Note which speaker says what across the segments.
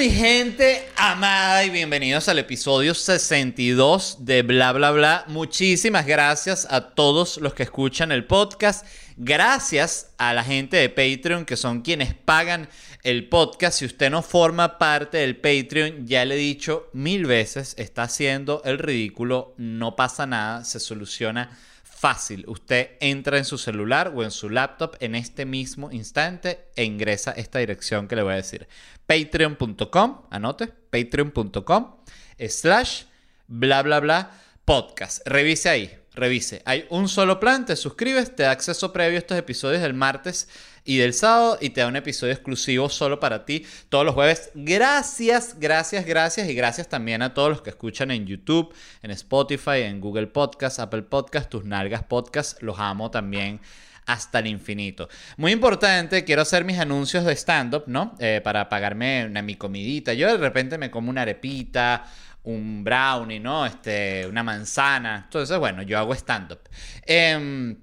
Speaker 1: Mi gente amada y bienvenidos al episodio 62 de Bla Bla Bla. Muchísimas gracias a todos los que escuchan el podcast. Gracias a la gente de Patreon que son quienes pagan el podcast. Si usted no forma parte del Patreon, ya le he dicho mil veces, está haciendo el ridículo, no pasa nada, se soluciona fácil. Usted entra en su celular o en su laptop en este mismo instante e ingresa esta dirección que le voy a decir. Patreon.com, anote, patreon.com slash bla bla bla podcast. Revise ahí, revise. Hay un solo plan, te suscribes, te da acceso previo a estos episodios del martes y del sábado y te da un episodio exclusivo solo para ti todos los jueves. Gracias, gracias, gracias y gracias también a todos los que escuchan en YouTube, en Spotify, en Google Podcast, Apple Podcast, Tus Nalgas Podcast. Los amo también hasta el infinito. Muy importante, quiero hacer mis anuncios de stand-up, ¿no? Eh, para pagarme una, mi comidita. Yo de repente me como una arepita, un brownie, ¿no? Este, una manzana. Entonces, bueno, yo hago stand-up. Em,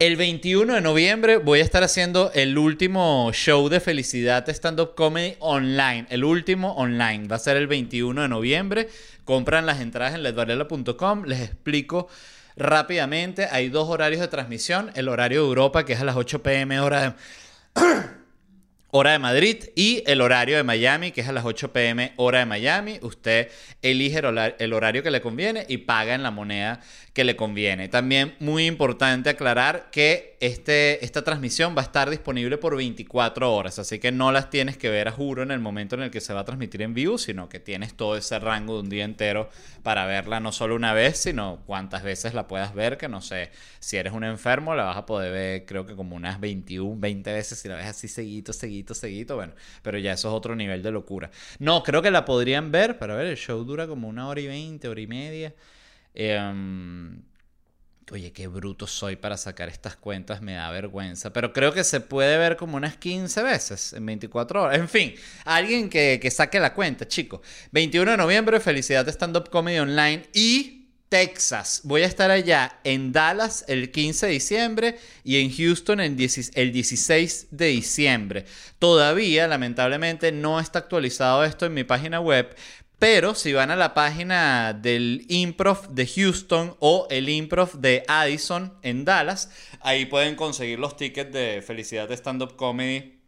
Speaker 1: el 21 de noviembre voy a estar haciendo el último show de felicidad stand-up comedy online. El último online. Va a ser el 21 de noviembre. Compran las entradas en ledvarela.com. Les explico rápidamente. Hay dos horarios de transmisión. El horario de Europa, que es a las 8 pm hora de... hora de Madrid y el horario de Miami, que es a las 8 pm hora de Miami. Usted elige el horario que le conviene y paga en la moneda que le conviene. También muy importante aclarar que este, esta transmisión va a estar disponible por 24 horas, así que no las tienes que ver a juro en el momento en el que se va a transmitir en vivo, sino que tienes todo ese rango de un día entero para verla no solo una vez, sino cuántas veces la puedas ver, que no sé, si eres un enfermo la vas a poder ver creo que como unas 21, 20 veces si la ves así seguito, seguito, seguito, bueno, pero ya eso es otro nivel de locura. No, creo que la podrían ver, para ver, el show dura como una hora y 20, hora y media. Em, oye, qué bruto soy para sacar estas cuentas, me da vergüenza. Pero creo que se puede ver como unas 15 veces en 24 horas. En fin, alguien que, que saque la cuenta, chicos. 21 de noviembre, felicidad de Stand Up Comedy Online y Texas. Voy a estar allá en Dallas el 15 de diciembre y en Houston el 16 de diciembre. Todavía, lamentablemente, no está actualizado esto en mi página web, pero si van a la página del Improv de Houston o el Improv de Addison en Dallas, ahí pueden conseguir los tickets de Felicidad de Stand Up Comedy.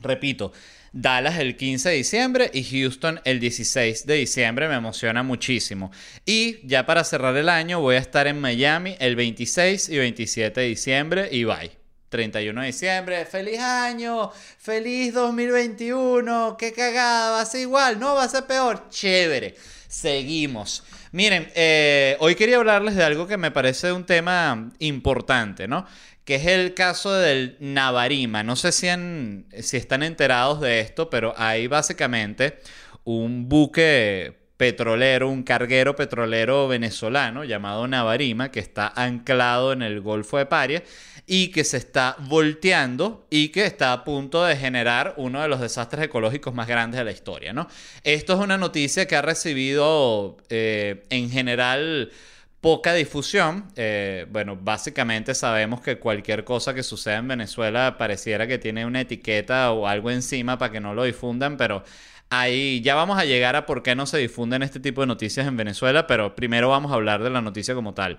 Speaker 1: Repito, Dallas el 15 de diciembre y Houston el 16 de diciembre. Me emociona muchísimo. Y ya para cerrar el año voy a estar en Miami el 26 y 27 de diciembre y bye. 31 de diciembre, feliz año, feliz 2021, qué cagada, va a ser igual, no va a ser peor, chévere, seguimos. Miren, eh, hoy quería hablarles de algo que me parece un tema importante, ¿no? Que es el caso del Navarima. No sé si, si están enterados de esto, pero hay básicamente un buque petrolero, un carguero petrolero venezolano llamado Navarima, que está anclado en el Golfo de Paria y que se está volteando y que está a punto de generar uno de los desastres ecológicos más grandes de la historia, ¿no? Esto es una noticia que ha recibido eh, en general poca difusión. Eh, bueno, básicamente sabemos que cualquier cosa que suceda en Venezuela pareciera que tiene una etiqueta o algo encima para que no lo difundan, pero ahí ya vamos a llegar a por qué no se difunden este tipo de noticias en Venezuela, pero primero vamos a hablar de la noticia como tal.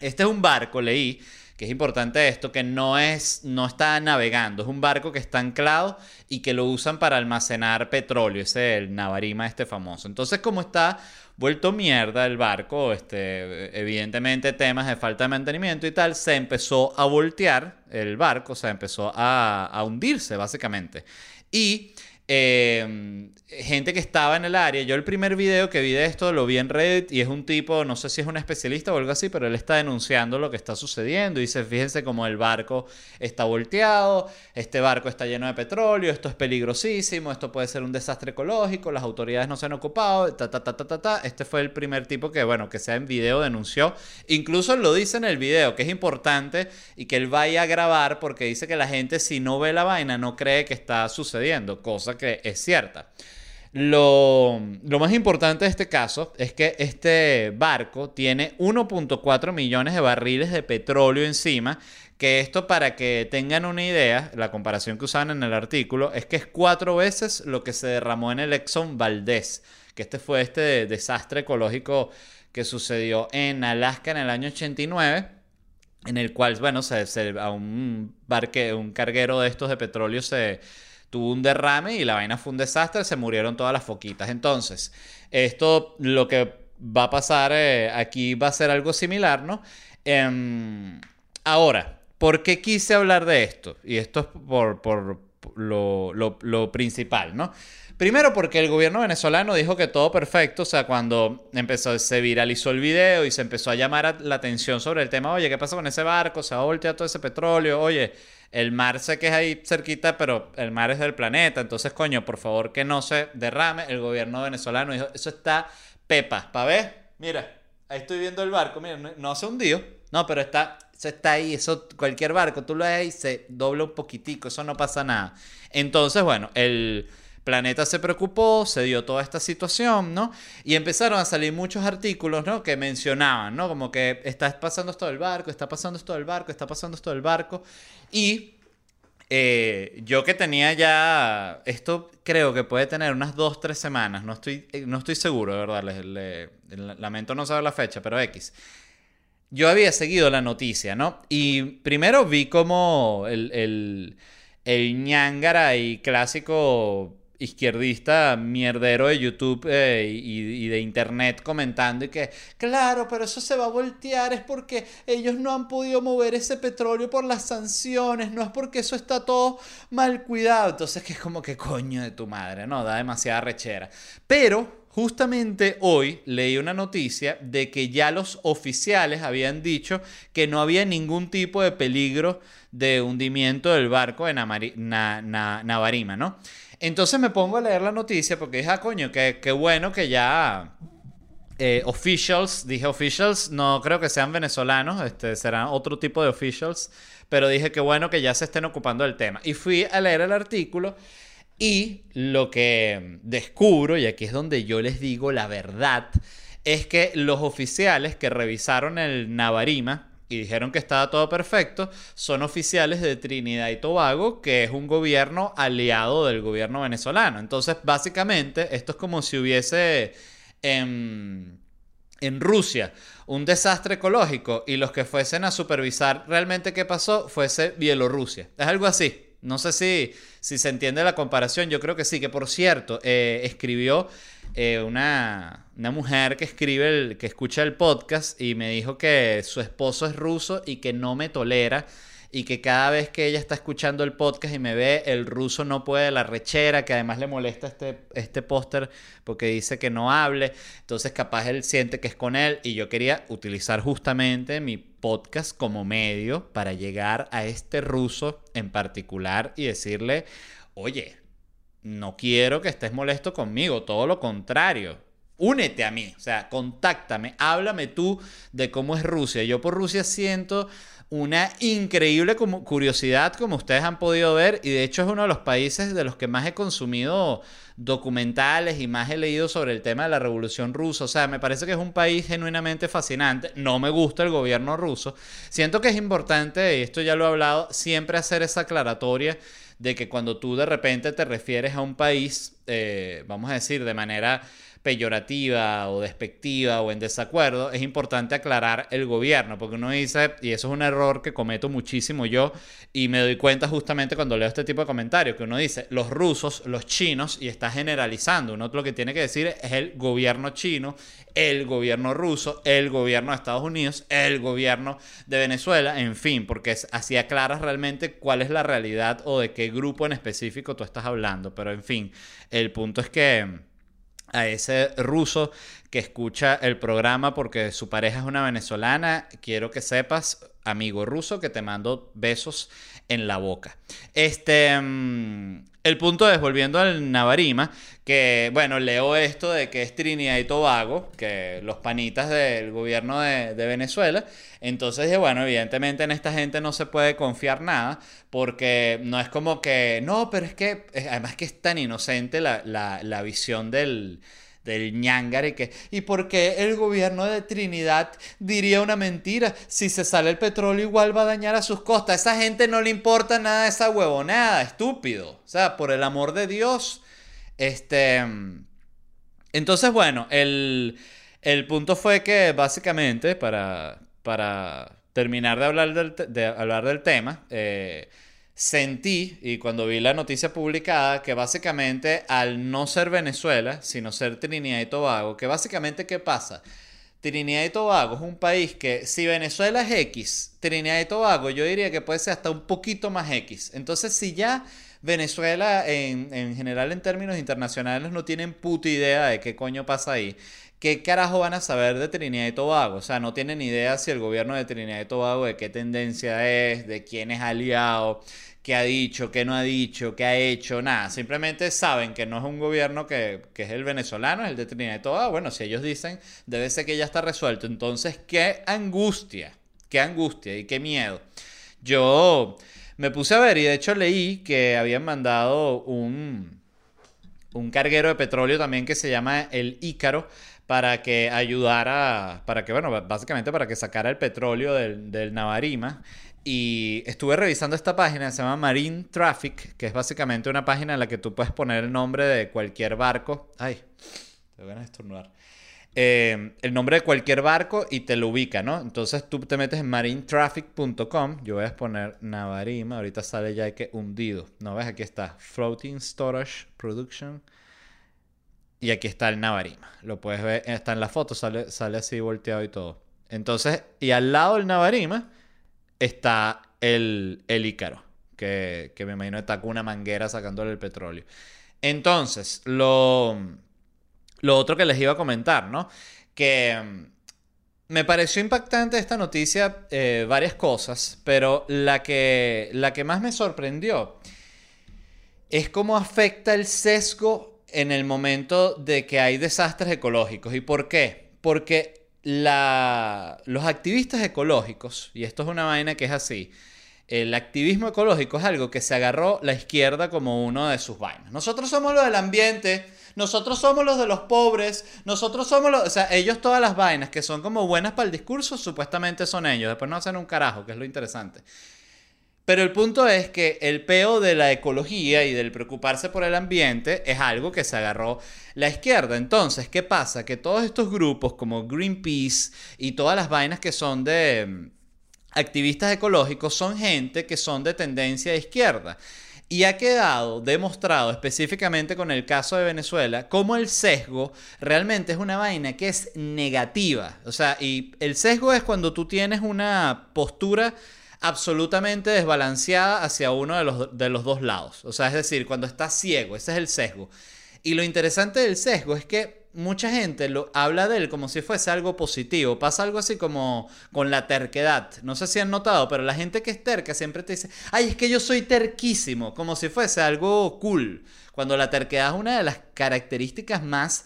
Speaker 1: Este es un barco, leí, que es importante esto, que no es, no está navegando, es un barco que está anclado y que lo usan para almacenar petróleo, ese es el Navarima este famoso. Entonces, como está vuelto mierda el barco, este, evidentemente temas de falta de mantenimiento y tal, se empezó a voltear el barco, se empezó a, a hundirse básicamente. Y eh, gente que estaba en el área. Yo el primer video que vi de esto lo vi en Reddit y es un tipo, no sé si es un especialista o algo así, pero él está denunciando lo que está sucediendo. Dice, fíjense cómo el barco está volteado, este barco está lleno de petróleo, esto es peligrosísimo, esto puede ser un desastre ecológico, las autoridades no se han ocupado, ta, ta, ta, ta, ta, ta. Este fue el primer tipo que, bueno, que sea en video denunció. Incluso lo dice en el video, que es importante y que él vaya a grabar porque dice que la gente si no ve la vaina no cree que está sucediendo, cosa que es cierta. Lo, más importante de este caso es que este barco tiene 1.4 millones de barriles de petróleo encima, que esto para que tengan una idea, la comparación que usaban en el artículo, es que es cuatro veces lo que se derramó en el Exxon Valdez, que este fue este desastre ecológico que sucedió en Alaska en el año 89 en el cual, bueno, se, a un, barque, un carguero de estos de petróleo se, tuvo un derrame y la vaina fue un desastre, se murieron todas las foquitas. Entonces, esto lo que va a pasar eh, aquí va a ser algo similar, ¿no? Em, ahora, ¿por qué quise hablar de esto? Y esto es por, por lo, lo, principal, ¿no? Primero porque el gobierno venezolano dijo que todo perfecto, o sea, cuando empezó, se viralizó el video y se empezó a llamar la atención sobre el tema, oye, ¿qué pasa con ese barco? Se ha volteado todo ese petróleo, oye, el mar sé que es ahí cerquita, pero el mar es del planeta. Entonces, coño, por favor que no se derrame. El gobierno venezolano dijo, eso está pepa. ¿Para ver? Mira, ahí estoy viendo el barco. Mira, no, se hundió. No, pero está, eso está ahí. Eso, cualquier barco, tú lo ves y se dobla un poquitico. Eso no pasa nada. Entonces, bueno, el Planeta se preocupó, se dio toda esta situación, ¿no? Y empezaron a salir muchos artículos, ¿no? Que mencionaban, ¿no? Como que está pasando esto del barco, está pasando esto del barco, está pasando esto del barco. Y eh, yo que tenía ya, esto creo que puede tener unas dos, tres semanas, no estoy, eh, no estoy seguro, de verdad, lamento no saber la fecha, pero X. Yo había seguido la noticia, ¿no? Y primero vi como el, el, el y clásico izquierdista mierdero de YouTube eh, y, de internet comentando y que, claro, pero eso se va a voltear es porque ellos no han podido mover ese petróleo por las sanciones, no es porque eso está todo mal cuidado. Entonces, que es como que coño de tu madre, ¿no? Da demasiada rechera. Pero Justamente hoy leí una noticia de que ya los oficiales habían dicho que no había ningún tipo de peligro de hundimiento del barco de Navarima, ¿no? Entonces me pongo a leer la noticia porque dije, ah, coño, qué, bueno que ya eh, officials, dije officials, no creo que sean venezolanos, este, serán otro tipo de officials, pero dije que bueno que ya se estén ocupando del tema. Y fui a leer el artículo y lo que descubro, y aquí es donde yo les digo la verdad, es que los oficiales que revisaron el Navarima, y dijeron que estaba todo perfecto, son oficiales de Trinidad y Tobago, que es un gobierno aliado del gobierno venezolano. Entonces, básicamente, esto es como si hubiese en, en Rusia un desastre ecológico y los que fuesen a supervisar realmente qué pasó fuese Bielorrusia. Es algo así. No sé si, si se entiende la comparación, yo creo que sí, que por cierto, eh, escribió eh, una, una, mujer que escribe, el, que escucha el podcast y me dijo que su esposo es ruso y que no me tolera y que cada vez que ella está escuchando el podcast y me ve, el ruso no puede, la rechera, que además le molesta este, este póster porque dice que no hable, entonces capaz él siente que es con él y yo quería utilizar justamente mi podcast como medio para llegar a este ruso en particular y decirle, oye, no quiero que estés molesto conmigo, todo lo contrario. Únete a mí, o sea, contáctame, háblame tú de cómo es Rusia. Yo por Rusia siento una increíble curiosidad, como ustedes han podido ver, y de hecho es uno de los países de los que más he consumido documentales y más he leído sobre el tema de la revolución rusa. O sea, me parece que es un país genuinamente fascinante. No me gusta el gobierno ruso. Siento que es importante, y esto ya lo he hablado, siempre hacer esa aclaratoria de que cuando tú de repente te refieres a un país, eh, vamos a decir, de manera peyorativa o despectiva o en desacuerdo, es importante aclarar el gobierno, porque uno dice, y eso es un error que cometo muchísimo yo, y me doy cuenta justamente cuando leo este tipo de comentarios, que uno dice, los rusos, los chinos, y está generalizando, uno lo que tiene que decir es el gobierno chino, el gobierno ruso, el gobierno de Estados Unidos, el gobierno de Venezuela, en fin, porque así aclaras realmente cuál es la realidad o de qué grupo en específico tú estás hablando. Pero en fin, el punto es que a ese ruso que escucha el programa porque su pareja es una venezolana, quiero que sepas, amigo ruso, que te mando besos en la boca. Este, mm, el punto es, volviendo al Navarima, que, bueno, leo esto de que es Trinidad y Tobago, que los panitas del gobierno de, Venezuela. Entonces dije, bueno, evidentemente en esta gente no se puede confiar nada, porque no es como que, no, pero es que, además que es tan inocente la, la visión del del ñangare y que ¿y por qué el gobierno de Trinidad diría una mentira? Si se sale el petróleo igual va a dañar a sus costas. A esa gente no le importa nada esa huevonada, estúpido. O sea, por el amor de Dios. Este entonces, bueno, el, el punto fue que básicamente para para terminar de hablar del, de hablar del tema, eh, sentí, y cuando vi la noticia publicada, que básicamente al no ser Venezuela, sino ser Trinidad y Tobago, que básicamente ¿qué pasa? Trinidad y Tobago es un país que si Venezuela es X, Trinidad y Tobago yo diría que puede ser hasta un poquito más X. Entonces si ya Venezuela en, en general en términos internacionales no tienen puta idea de qué coño pasa ahí, ¿qué carajo van a saber de Trinidad y Tobago? O sea, no tienen idea si el gobierno de Trinidad y Tobago de qué tendencia es, de quién es aliado, qué ha dicho, qué no ha dicho, qué ha hecho, nada. Simplemente saben que no es un gobierno que, es el venezolano, es el de Trinidad y Tobago. Bueno, si ellos dicen, debe ser que ya está resuelto. Entonces, qué angustia, qué angustia y qué miedo. Yo me puse a ver y de hecho leí que habían mandado un, un carguero de petróleo también que se llama el Ícaro para que ayudara, para que, bueno, básicamente para que sacara el petróleo del, del Navarima. Y estuve revisando esta página, se llama Marine Traffic, que es básicamente una página en la que tú puedes poner el nombre de cualquier barco. Ay, te voy a estornudar. Eh, el nombre de cualquier barco y te lo ubica, ¿no? Entonces tú te metes en marinetraffic.com. Yo voy a poner Navarima. Ahorita sale ya que hundido. ¿No ves? Aquí está. Floating Storage Production. Y aquí está el Navarima. Lo puedes ver, está en la foto, sale, sale así volteado y todo. Entonces, y al lado del Navarima está el, el Ícaro, que, que me imagino está con una manguera sacándole el petróleo. Entonces, lo, lo otro que les iba a comentar, ¿no? Que mm, me pareció impactante esta noticia eh, varias cosas, pero la que, la que más me sorprendió es cómo afecta el sesgo en el momento de que hay desastres ecológicos. ¿Y por qué? Porque los activistas ecológicos, y esto es una vaina que es así, el activismo ecológico es algo que se agarró la izquierda como uno de sus vainas. Nosotros somos los del ambiente, nosotros somos los de los pobres, nosotros somos los... O sea, ellos todas las vainas que son como buenas para el discurso, supuestamente son ellos. Después no hacen un carajo, que es lo interesante. Pero el punto es que el peo de la ecología y del preocuparse por el ambiente es algo que se agarró la izquierda. Entonces, ¿qué pasa? Que todos estos grupos como Greenpeace y todas las vainas que son de mm, activistas ecológicos son gente que son de tendencia de izquierda. Y ha quedado demostrado específicamente con el caso de Venezuela cómo el sesgo realmente es una vaina que es negativa. O sea, y el sesgo es cuando tú tienes una postura absolutamente desbalanceada hacia uno de los, de los dos lados. O sea, es decir, cuando está ciego, ese es el sesgo. Y lo interesante del sesgo es que mucha gente lo, habla de él como si fuese algo positivo. Pasa algo así como con la terquedad. No sé si han notado, pero la gente que es terca siempre te dice, ay, es que yo soy terquísimo, como si fuese algo cool. Cuando la terquedad es una de las características más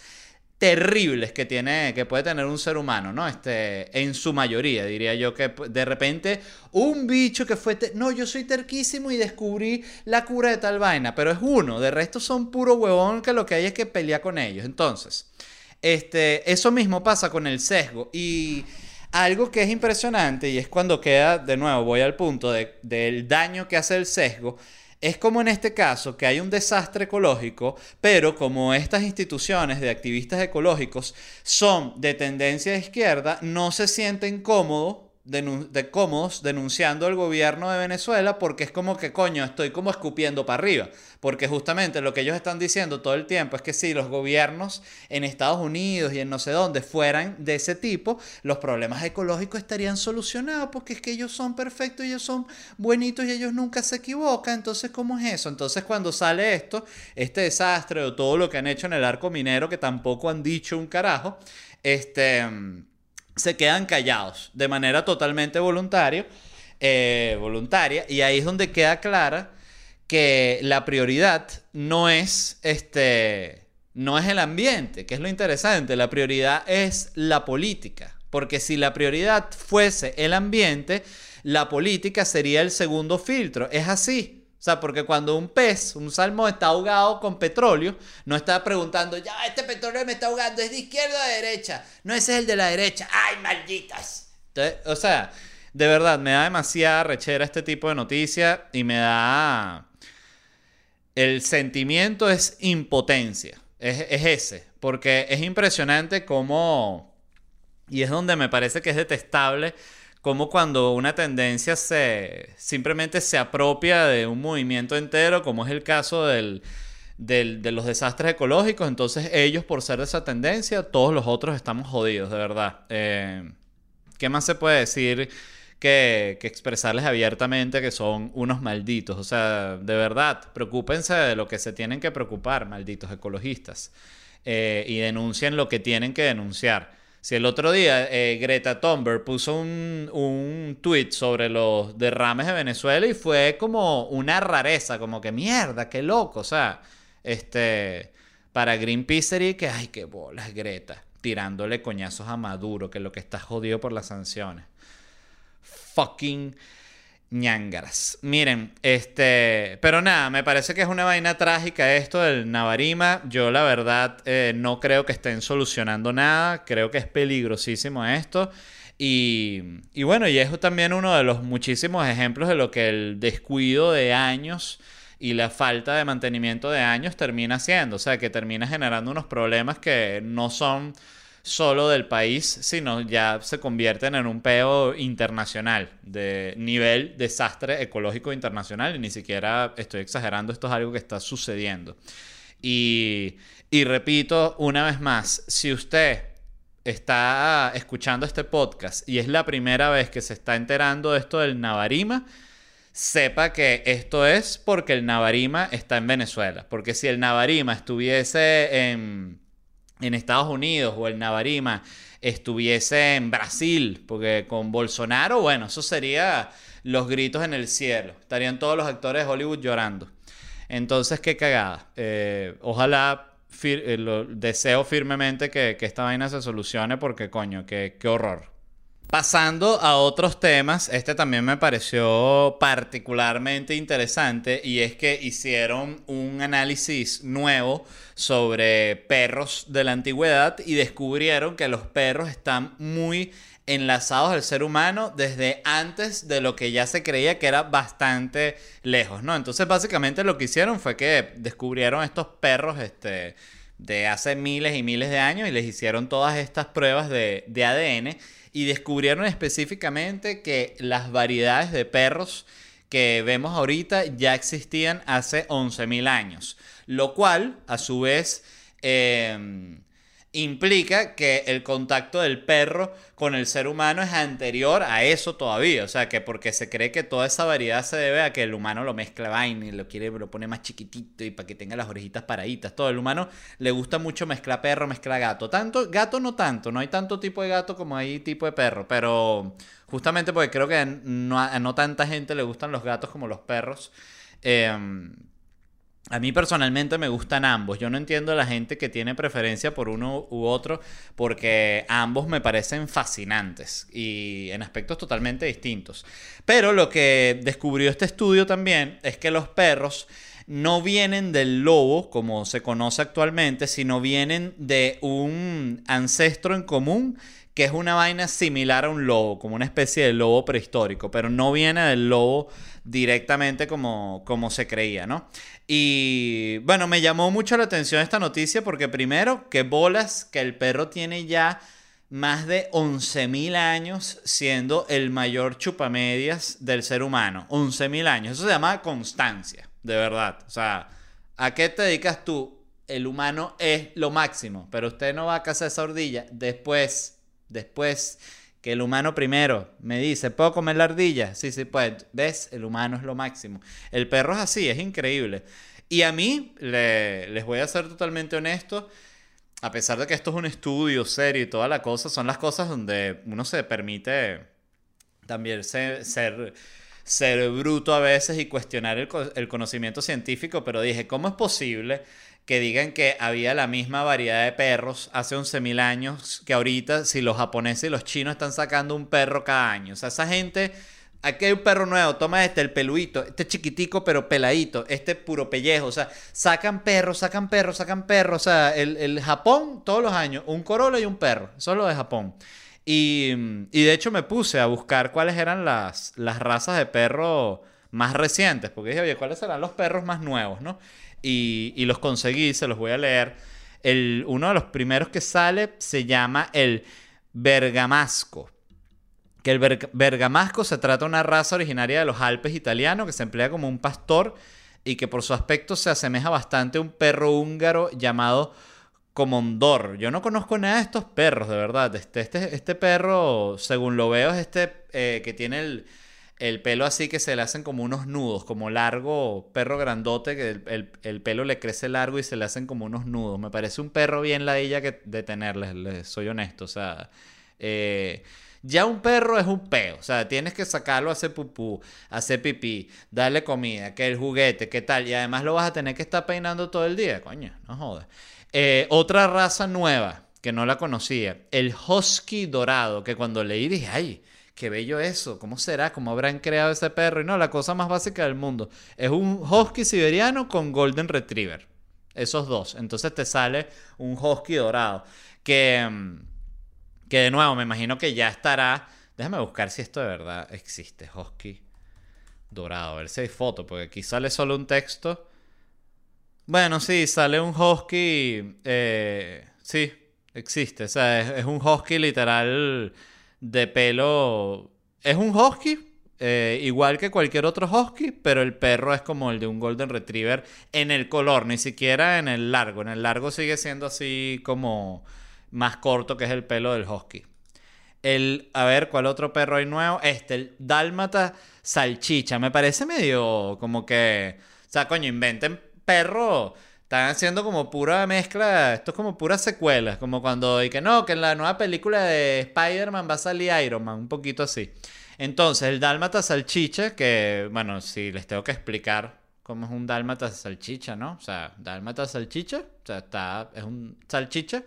Speaker 1: terribles que tiene que puede tener un ser humano, ¿no? Este, en su mayoría, diría yo que de repente un bicho que fue, no, yo soy terquísimo y descubrí la cura de tal vaina, pero es uno, de resto son puro huevón que lo que hay es que pelear con ellos. Entonces, este, eso mismo pasa con el sesgo y algo que es impresionante y es cuando queda, de nuevo, voy al punto de, del daño que hace el sesgo, Es como en este caso que hay un desastre ecológico, pero como estas instituciones de activistas ecológicos son de tendencia de izquierda, no se sienten cómodos de cómodos denunciando al gobierno de Venezuela porque es como que coño, estoy como escupiendo para arriba. Porque justamente lo que ellos están diciendo todo el tiempo es que si los gobiernos en Estados Unidos y en no sé dónde fueran de ese tipo, los problemas ecológicos estarían solucionados porque es que ellos son perfectos, ellos son buenitos y ellos nunca se equivocan. Entonces, ¿cómo es eso? Entonces, cuando sale esto, este desastre o todo lo que han hecho en el arco minero, que tampoco han dicho un carajo, este se quedan callados de manera totalmente voluntaria, eh, voluntaria y ahí es donde queda clara que la prioridad no es este no es el ambiente, que es lo interesante, la prioridad es la política, porque si la prioridad fuese el ambiente, la política sería el segundo filtro, es así. O sea, porque cuando un pez, un salmón está ahogado con petróleo, no está preguntando, ya, este petróleo me está ahogando, ¿es de izquierda o de derecha? No, ese es el de la derecha. ¡Ay, malditas! o sea, de verdad, me da demasiada rechera este tipo de noticias y me da... El sentimiento es impotencia, es, es ese, porque es impresionante cómo... Y es donde me parece que es detestable como cuando una tendencia se simplemente se apropia de un movimiento entero, como es el caso de los desastres ecológicos, entonces ellos por ser de esa tendencia, todos los otros estamos jodidos, de verdad. Eh, ¿Qué más se puede decir que, que, expresarles abiertamente que son unos malditos? O sea, de verdad, preocúpense de lo que se tienen que preocupar, malditos ecologistas, eh, y denuncien lo que tienen que denunciar. Si el otro día eh, Greta Thunberg puso un, un tweet sobre los derrames de Venezuela y fue como una rareza, como que mierda, qué loco, o sea, este, para Greenpeace sería que, ay, qué bolas, Greta, tirándole coñazos a Maduro, que es lo que está jodido por las sanciones. Fucking ñangaras. Miren, este, pero nada, me parece que es una vaina trágica esto del Navarima. Yo la verdad eh, no creo que estén solucionando nada, creo que es peligrosísimo esto. Y, y bueno, y es también uno de los muchísimos ejemplos de lo que el descuido de años y la falta de mantenimiento de años termina haciendo. O sea, que termina generando unos problemas que no son solo del país, sino ya se convierten en un peo internacional, de nivel desastre ecológico internacional, y ni siquiera estoy exagerando, esto es algo que está sucediendo. Y, y repito una vez más, si usted está escuchando este podcast y es la primera vez que se está enterando de esto del Navarima, sepa que esto es porque el Navarima está en Venezuela. Porque si el Navarima estuviese en en Estados Unidos o el Navarima estuviese en Brasil, porque con Bolsonaro, bueno, eso sería los gritos en el cielo. Estarían todos los actores de Hollywood llorando. Entonces, qué cagada. Eh, ojalá eh, deseo firmemente que, que, esta vaina se solucione porque, coño, qué, qué horror. Pasando a otros temas, este también me pareció particularmente interesante y es que hicieron un análisis nuevo sobre perros de la antigüedad y descubrieron que los perros están muy enlazados al ser humano desde antes de lo que ya se creía que era bastante lejos, ¿no? Entonces básicamente lo que hicieron fue que descubrieron estos perros este, de hace miles y miles de años y les hicieron todas estas pruebas de, de ADN y descubrieron específicamente que las variedades de perros que vemos ahorita ya existían hace 11.000 años, lo cual a su vez em, implica que el contacto del perro con el ser humano es anterior a eso todavía. O sea, que porque se cree que toda esa variedad se debe a que el humano lo mezcla vaina y lo quiere, lo pone más chiquitito y para que tenga las orejitas paraditas. Todo el humano le gusta mucho mezclar perro, mezclar gato. Tanto, gato no tanto, no hay tanto tipo de gato como hay tipo de perro, pero justamente porque creo que no, a no tanta gente le gustan los gatos como los perros. Eh, a mí personalmente me gustan ambos. Yo no entiendo a la gente que tiene preferencia por uno u otro porque ambos me parecen fascinantes y en aspectos totalmente distintos. Pero lo que descubrió este estudio también es que los perros no vienen del lobo, como se conoce actualmente, sino vienen de un ancestro en común que es una vaina similar a un lobo, como una especie de lobo prehistórico, pero no viene del lobo directamente como, como se creía, ¿no? Y bueno, me llamó mucho la atención esta noticia porque primero, que bolas que el perro tiene ya más de 11.000 años siendo el mayor chupamedias del ser humano. 11.000 años. Eso se llama constancia, de verdad. O sea, ¿a qué te dedicas tú? El humano es lo máximo, pero usted no va a cazar esa ardilla. Después Después el humano primero me dice, ¿puedo comer la ardilla? Sí, sí, pues, ¿ves? El humano es lo máximo. El perro es así, es increíble. Y a mí, les voy a ser totalmente honesto, a pesar de que esto es un estudio serio y toda la cosa, son las cosas donde uno se permite también ser, ser, bruto a veces y cuestionar el conocimiento científico, pero dije, ¿cómo es posible que digan que había la misma variedad de perros hace 11.000 años que ahorita si los japoneses y los chinos están sacando un perro cada año. O sea, esa gente, aquí hay un perro nuevo, toma este, el peluito, este chiquitico pero peladito, este puro pellejo. O sea, sacan perros, sacan perros, sacan perros. O sea, el, Japón todos los años, un Corolla y un perro. Eso es lo de Japón. Y, y de hecho me puse a buscar cuáles eran las, las razas de perro más recientes, porque dije, oye, ¿cuáles serán los perros más nuevos, no? Y, los conseguí, se los voy a leer. El, uno de los primeros que sale se llama el bergamasco. Que el bergamasco se trata de una raza originaria de los Alpes italianos que se emplea como un pastor y que por su aspecto se asemeja bastante a un perro húngaro llamado Comondor. Yo no conozco nada de estos perros, de verdad. Este, este, este perro, según lo veo, es este eh, que tiene el, el pelo así que se le hacen como unos nudos, como largo, perro grandote, que el, pelo le crece largo y se le hacen como unos nudos. Me parece un perro bien ladilla que de tenerles, soy honesto. O sea, eh, ya un perro es un peo. O sea, tienes que sacarlo a hacer pupú, a hacer pipí, darle comida, que el juguete, qué tal. Y además lo vas a tener que estar peinando todo el día, coño, no jodas. Eh, otra raza nueva que no la conocía, el husky dorado, que cuando leí dije, ay qué bello eso, ¿cómo será? ¿Cómo habrán creado ese perro? Y no, la cosa más básica del mundo. Es un husky siberiano con golden retriever. Esos dos. Entonces te sale un husky dorado. Que, mm, que de nuevo, me imagino que ya estará... Déjame buscar si esto de verdad existe. Husky dorado. A ver si hay foto, porque aquí sale solo un texto. Bueno, sí, sale un husky... Eh, sí, existe. O sea, es un husky literal de pelo. Es un husky, eh, igual que cualquier otro husky, pero el perro es como el de un golden retriever en el color, ni siquiera en el largo. En el largo sigue siendo así como más corto que es el pelo del husky. El, a ver, ¿cuál otro perro hay nuevo? Este, el dálmata salchicha. Me parece medio como que, o sea, coño, inventen perro están haciendo como pura mezcla, esto es como puras secuelas, como cuando, y que no, que en la nueva película de Spider-Man va a salir Iron Man, un poquito así. Entonces, el dálmata salchicha, que, bueno, si les tengo que explicar cómo es un dálmata salchicha, ¿no? O sea, dálmata salchicha, o sea, está, es un salchicha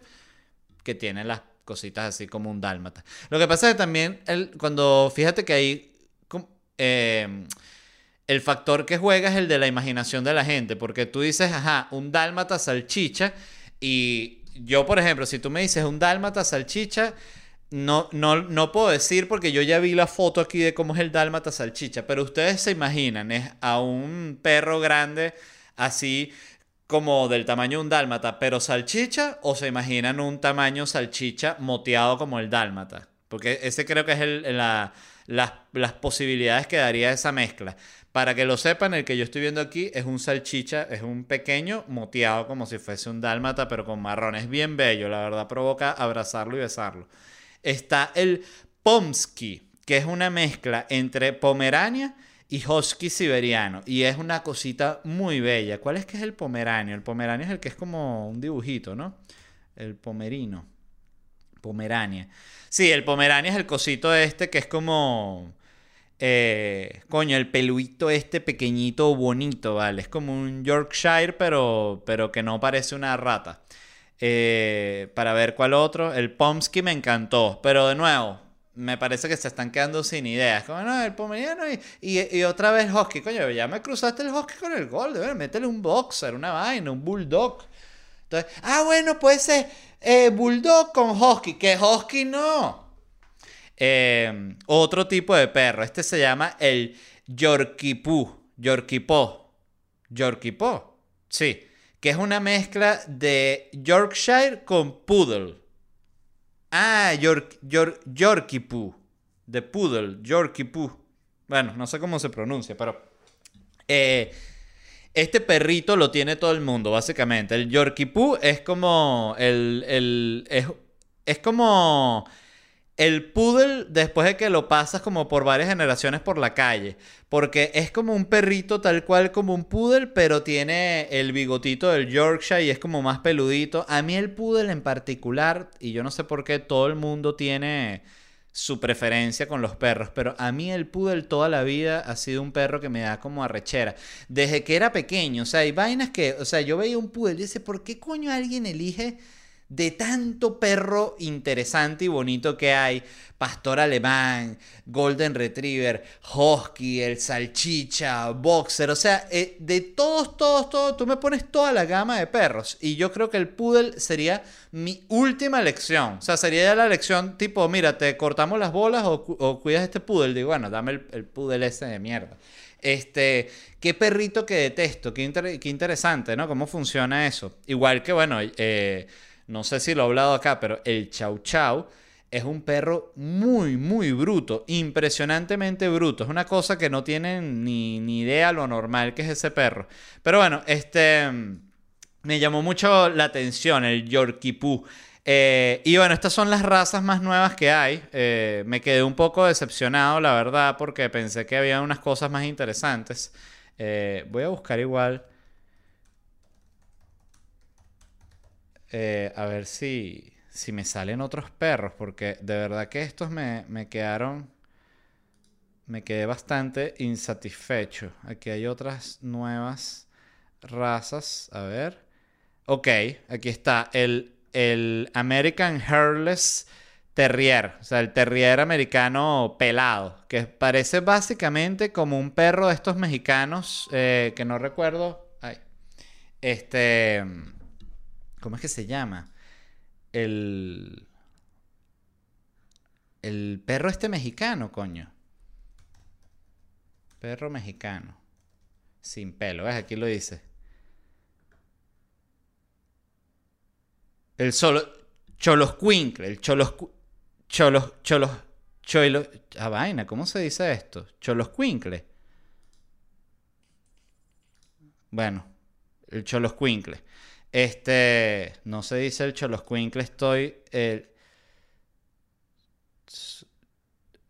Speaker 1: que tiene las cositas así como un dálmata. Lo que pasa es que también, el, cuando, fíjate que hay... Eh, el factor que juega es el de la imaginación de la gente, porque tú dices, ajá, un dálmata salchicha, y yo, por ejemplo, si tú me dices un dálmata salchicha, no, no, no puedo decir porque yo ya vi la foto aquí de cómo es el dálmata salchicha, pero ustedes se imaginan, es a un perro grande así como del tamaño de un dálmata, pero salchicha, o se imaginan un tamaño salchicha moteado como el dálmata, porque ese creo que es el, la, las, posibilidades que daría esa mezcla. Para que lo sepan, el que yo estoy viendo aquí es un salchicha, es un pequeño moteado como si fuese un dálmata, pero con marrón. Es bien bello, la verdad provoca abrazarlo y besarlo. Está el Pomsky, que es una mezcla entre Pomerania y Husky siberiano. Y es una cosita muy bella. ¿Cuál es que es el Pomeranio? El Pomeranio es el que es como un dibujito, ¿no? El Pomerino. Pomerania. Sí, el Pomerania es el cosito este que es como eh, coño, el peluito este pequeñito bonito, ¿vale? Es como un Yorkshire, pero, pero que no parece una rata. Eh, para ver cuál otro. El Pomsky me encantó. Pero de nuevo, me parece que se están quedando sin ideas. Como, no, el pomeriano y, y, otra vez husky. Coño, ya me cruzaste el husky con el golden. Métele un boxer, una vaina, un bulldog. Entonces, ah, bueno, puede ser eh, bulldog con husky. Que husky no. Eh, otro tipo de perro. Este se llama el Po. Yorkie Po. Sí. Que es una mezcla de Yorkshire con Poodle. Ah, York, York, Yorkie Poo. De Poodle. Yorkie Poo. Bueno, no sé cómo se pronuncia, pero. Eh, este perrito lo tiene todo el mundo, básicamente. El Yorkie Poo es como. El, el es, es como el poodle después de que lo pasas como por varias generaciones por la calle. Porque es como un perrito tal cual como un poodle, pero tiene el bigotito del Yorkshire y es como más peludito. A mí el poodle en particular, y yo no sé por qué todo el mundo tiene su preferencia con los perros, pero a mí el poodle toda la vida ha sido un perro que me da como arrechera. Desde que era pequeño, o sea, hay vainas que, o sea, yo veía un poodle y dice, ¿por qué coño alguien elige de tanto perro interesante y bonito que hay. Pastor alemán, Golden Retriever, Husky, el salchicha, Boxer. O sea, eh, de todos, todos, todos, tú me pones toda la gama de perros. Y yo creo que el Poodle sería mi última lección. O sea, sería ya la lección tipo, mira, te cortamos las bolas o, cuidas este Poodle. Digo, bueno, dame el, el Poodle ese de mierda. Este, qué perrito que detesto, qué, qué interesante, ¿no? ¿Cómo funciona eso? Igual que, bueno, eh no sé si lo he hablado acá, pero el Chau Chau es un perro muy, muy bruto, impresionantemente bruto. Es una cosa que no tienen ni, ni idea lo normal que es ese perro. Pero bueno, este me llamó mucho la atención el Yorkie. Eh, y bueno, estas son las razas más nuevas que hay. Eh, me quedé un poco decepcionado, la verdad, porque pensé que había unas cosas más interesantes. Eh, voy a buscar igual Eh, a ver si, si me salen otros perros, porque de verdad que estos me, me quedaron... Me quedé bastante insatisfecho. Aquí hay otras nuevas razas. A ver. Ok, aquí está el, el American Hairless Terrier. O sea, el Terrier americano pelado. Que parece básicamente como un perro de estos mexicanos eh, que no recuerdo. Ay. Este. ¿Cómo es que se llama? El. El perro este mexicano, coño. Perro mexicano. Sin pelo, ¿ves? Aquí lo dice. El solo. Choloscuincle. El cholos. Cholos. Cholos. Cholos. Ah, vaina, ¿cómo se dice esto? Choloscuincle. Bueno, el Choloscuincle. Este, no se dice el Choloscuincle, estoy. El.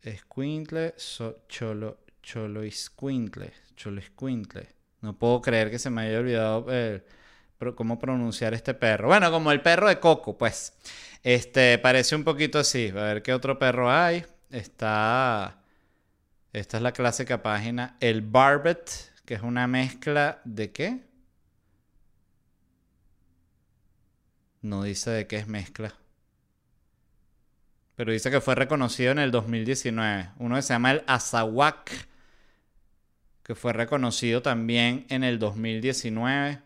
Speaker 1: Escuincle, so, cholo, choloiscuincle, choloiscuincle. No puedo creer que se me haya olvidado eh, cómo pronunciar este perro. Bueno, como el perro de Coco, pues. Este, parece un poquito así. A ver qué otro perro hay. Está. Esta es la clásica página. El Barbet, que es una mezcla de qué? No dice de qué es mezcla. Pero dice que fue reconocido en el 2019. Uno que se llama el Azawak, que fue reconocido también en el 2019.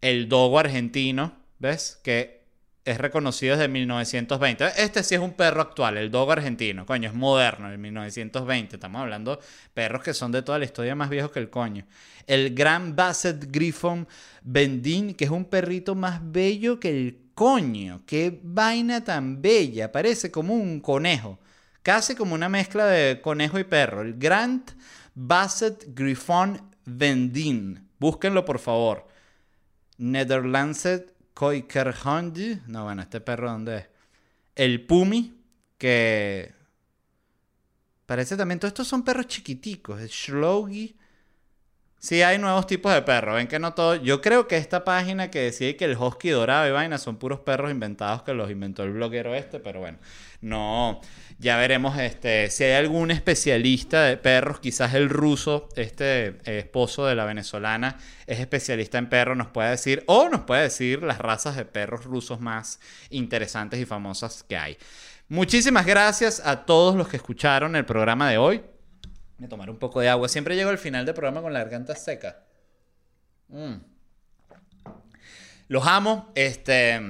Speaker 1: El Dogo argentino, ¿ves? Que es reconocido desde 1920. Este sí es un perro actual, el Dogo argentino. Coño, es moderno, el 1920. Estamos hablando perros que son de toda la historia más viejos que el coño. El Gran Basset Griffon Bendin, que es un perrito más bello que el coño, qué vaina tan bella, parece como un conejo, casi como una mezcla de conejo y perro, el Grand Basset Griffon Vendin, búsquenlo por favor. Netherlandse Koikerhond, no bueno, este perro dónde es. El Pumi, que parece también, todos estos son perros chiquiticos, el Shlogi, Sí hay nuevos tipos de perros, ven que no todo. Yo creo que esta página que decía que el husky dorado y vaina son puros perros inventados que los inventó el bloguero este, pero bueno, no, ya veremos este, si hay algún especialista de perros, quizás el ruso, este eh, esposo de la venezolana, es especialista en perros, nos puede decir, o nos puede decir las razas de perros rusos más interesantes y famosas que hay. Muchísimas gracias a todos los que escucharon el programa de hoy. Me tomar un poco de agua. Siempre llego al final del programa con la garganta seca. Mm. Los amo. Este,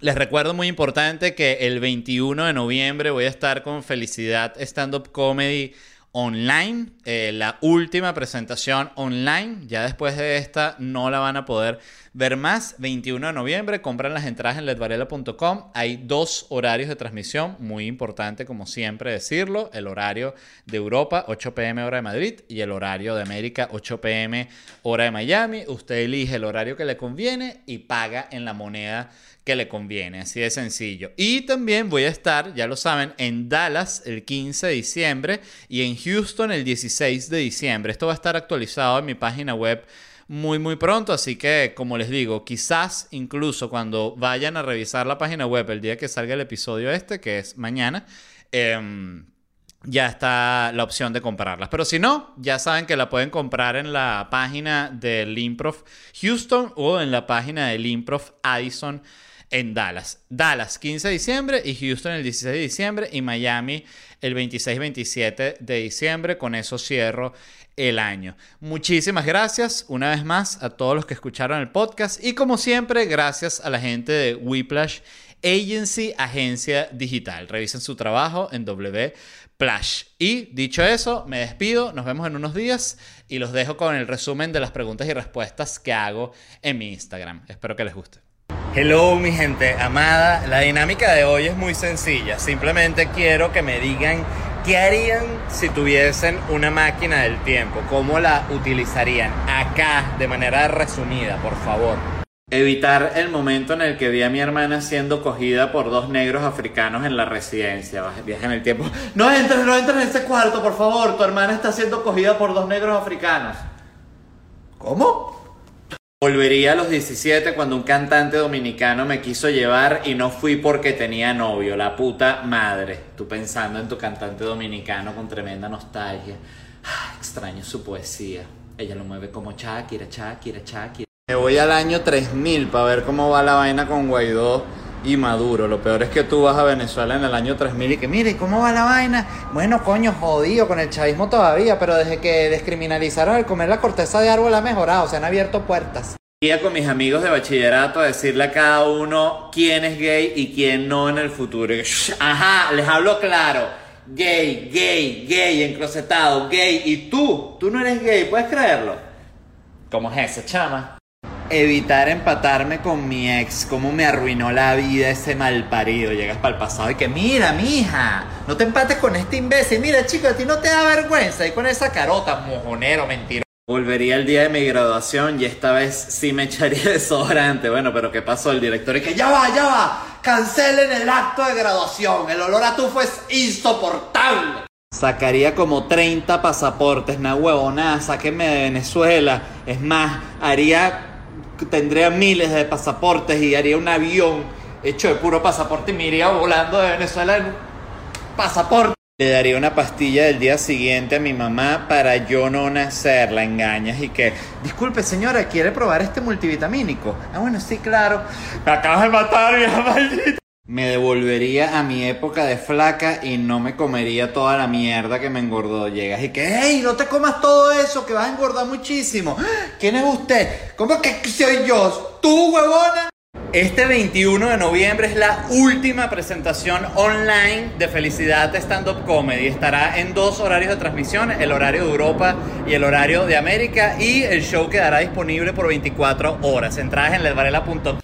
Speaker 1: les recuerdo muy importante que el 21 de noviembre voy a estar con Felicidad Stand Up Comedy online, eh, la última presentación online. Ya después de esta no la van a poder ver más. 21 de noviembre, compran las entradas en ledvarela.com. Hay dos horarios de transmisión, muy importante como siempre decirlo. El horario de Europa, 8 pm hora de Madrid, y el horario de América, 8 pm hora de Miami. Usted elige el horario que le conviene y paga en la moneda que le conviene, así de sencillo. Y también voy a estar, ya lo saben, en Dallas el 15 de diciembre y en Houston el 16 de diciembre. Esto va a estar actualizado en mi página web muy muy pronto, así que como les digo, quizás incluso cuando vayan a revisar la página web el día que salga el episodio este, que es mañana, em, ya está la opción de comprarlas. Pero si no, ya saben que la pueden comprar en la página del Improv Houston o en la página del Improv Addison en Dallas. Dallas 15 de diciembre y Houston el 16 de diciembre y Miami el 26-27 de diciembre. Con eso cierro el año. Muchísimas gracias una vez más a todos los que escucharon el podcast y como siempre gracias a la gente de Whiplash Agency, agencia digital. Revisen su trabajo en Wplash. Y dicho eso, me despido, nos vemos en unos días y los dejo con el resumen de las preguntas y respuestas que hago en mi Instagram. Espero que les guste. Hello mi gente amada, la dinámica de hoy es muy sencilla, simplemente quiero que me digan qué harían si tuviesen una máquina del tiempo, cómo la utilizarían acá de manera resumida, por favor. Evitar el momento en el que vi a mi hermana siendo cogida por dos negros africanos en la residencia. Viaje en el tiempo. No entres, no entres en ese cuarto, por favor. Tu hermana está siendo cogida por dos negros africanos. ¿Cómo? Volvería a los 17 cuando un cantante dominicano me quiso llevar y no fui porque tenía novio, la puta madre. Tú pensando en tu cantante dominicano con tremenda nostalgia. Ah, extraño su poesía. Ella lo mueve como Shakira, Shakira, Shakira. Me voy al año 3000 para ver cómo va la vaina con Guaidó y Maduro. Lo peor es que tú vas a Venezuela en el año 3000 y que, mire, ¿cómo va la vaina? Bueno, coño, jodido con el chavismo todavía, pero desde que descriminalizaron el comer la corteza de árbol ha mejorado, se han abierto puertas. Iba con mis amigos de bachillerato a decirle a cada uno quién es gay y quién no en el futuro. Ajá, les hablo claro. Gay, gay, gay, enclosetado, gay. Y tú, tú no eres gay, ¿puedes creerlo? ¿Cómo es ese, chama? Evitar empatarme con mi ex, cómo me arruinó la vida ese mal parido. Llegas para el pasado y que, mira, mija, no te empates con este imbécil. Mira, chico, a ti no te da vergüenza. Y con esa carota, mojonero, mentira. Volvería el día de mi graduación y esta vez sí me echaría desodorante. Bueno, pero ¿qué pasó? El director y que ya va, ya va. Cancelen el acto de graduación. El olor a tufo es insoportable. Sacaría como 30 pasaportes, na huevona, sáquenme de Venezuela. Es más, haría tendría miles de pasaportes y haría un avión hecho de puro pasaporte y me iría volando de Venezuela en pasaporte. Le daría una pastilla del día siguiente a mi mamá para yo no nacer, la engañas y que, disculpe señora, ¿quiere probar este multivitamínico? Ah, bueno, sí, claro. Me acabas de matar, vieja maldita. Me devolvería a mi época de flaca y no me comería toda la mierda que me engordó. Llegas y que, hey, no te comas todo eso, que vas a engordar muchísimo. ¿Quién es usted? ¿Cómo que soy yo? ¿Tú, huevona? Este 21 de noviembre es la última presentación online de Felicidad Stand Up Comedy. Estará en dos horarios de transmisión, el horario de Europa y el horario de América. Y el show quedará disponible por 24 horas. Entradas en ledvarela.com.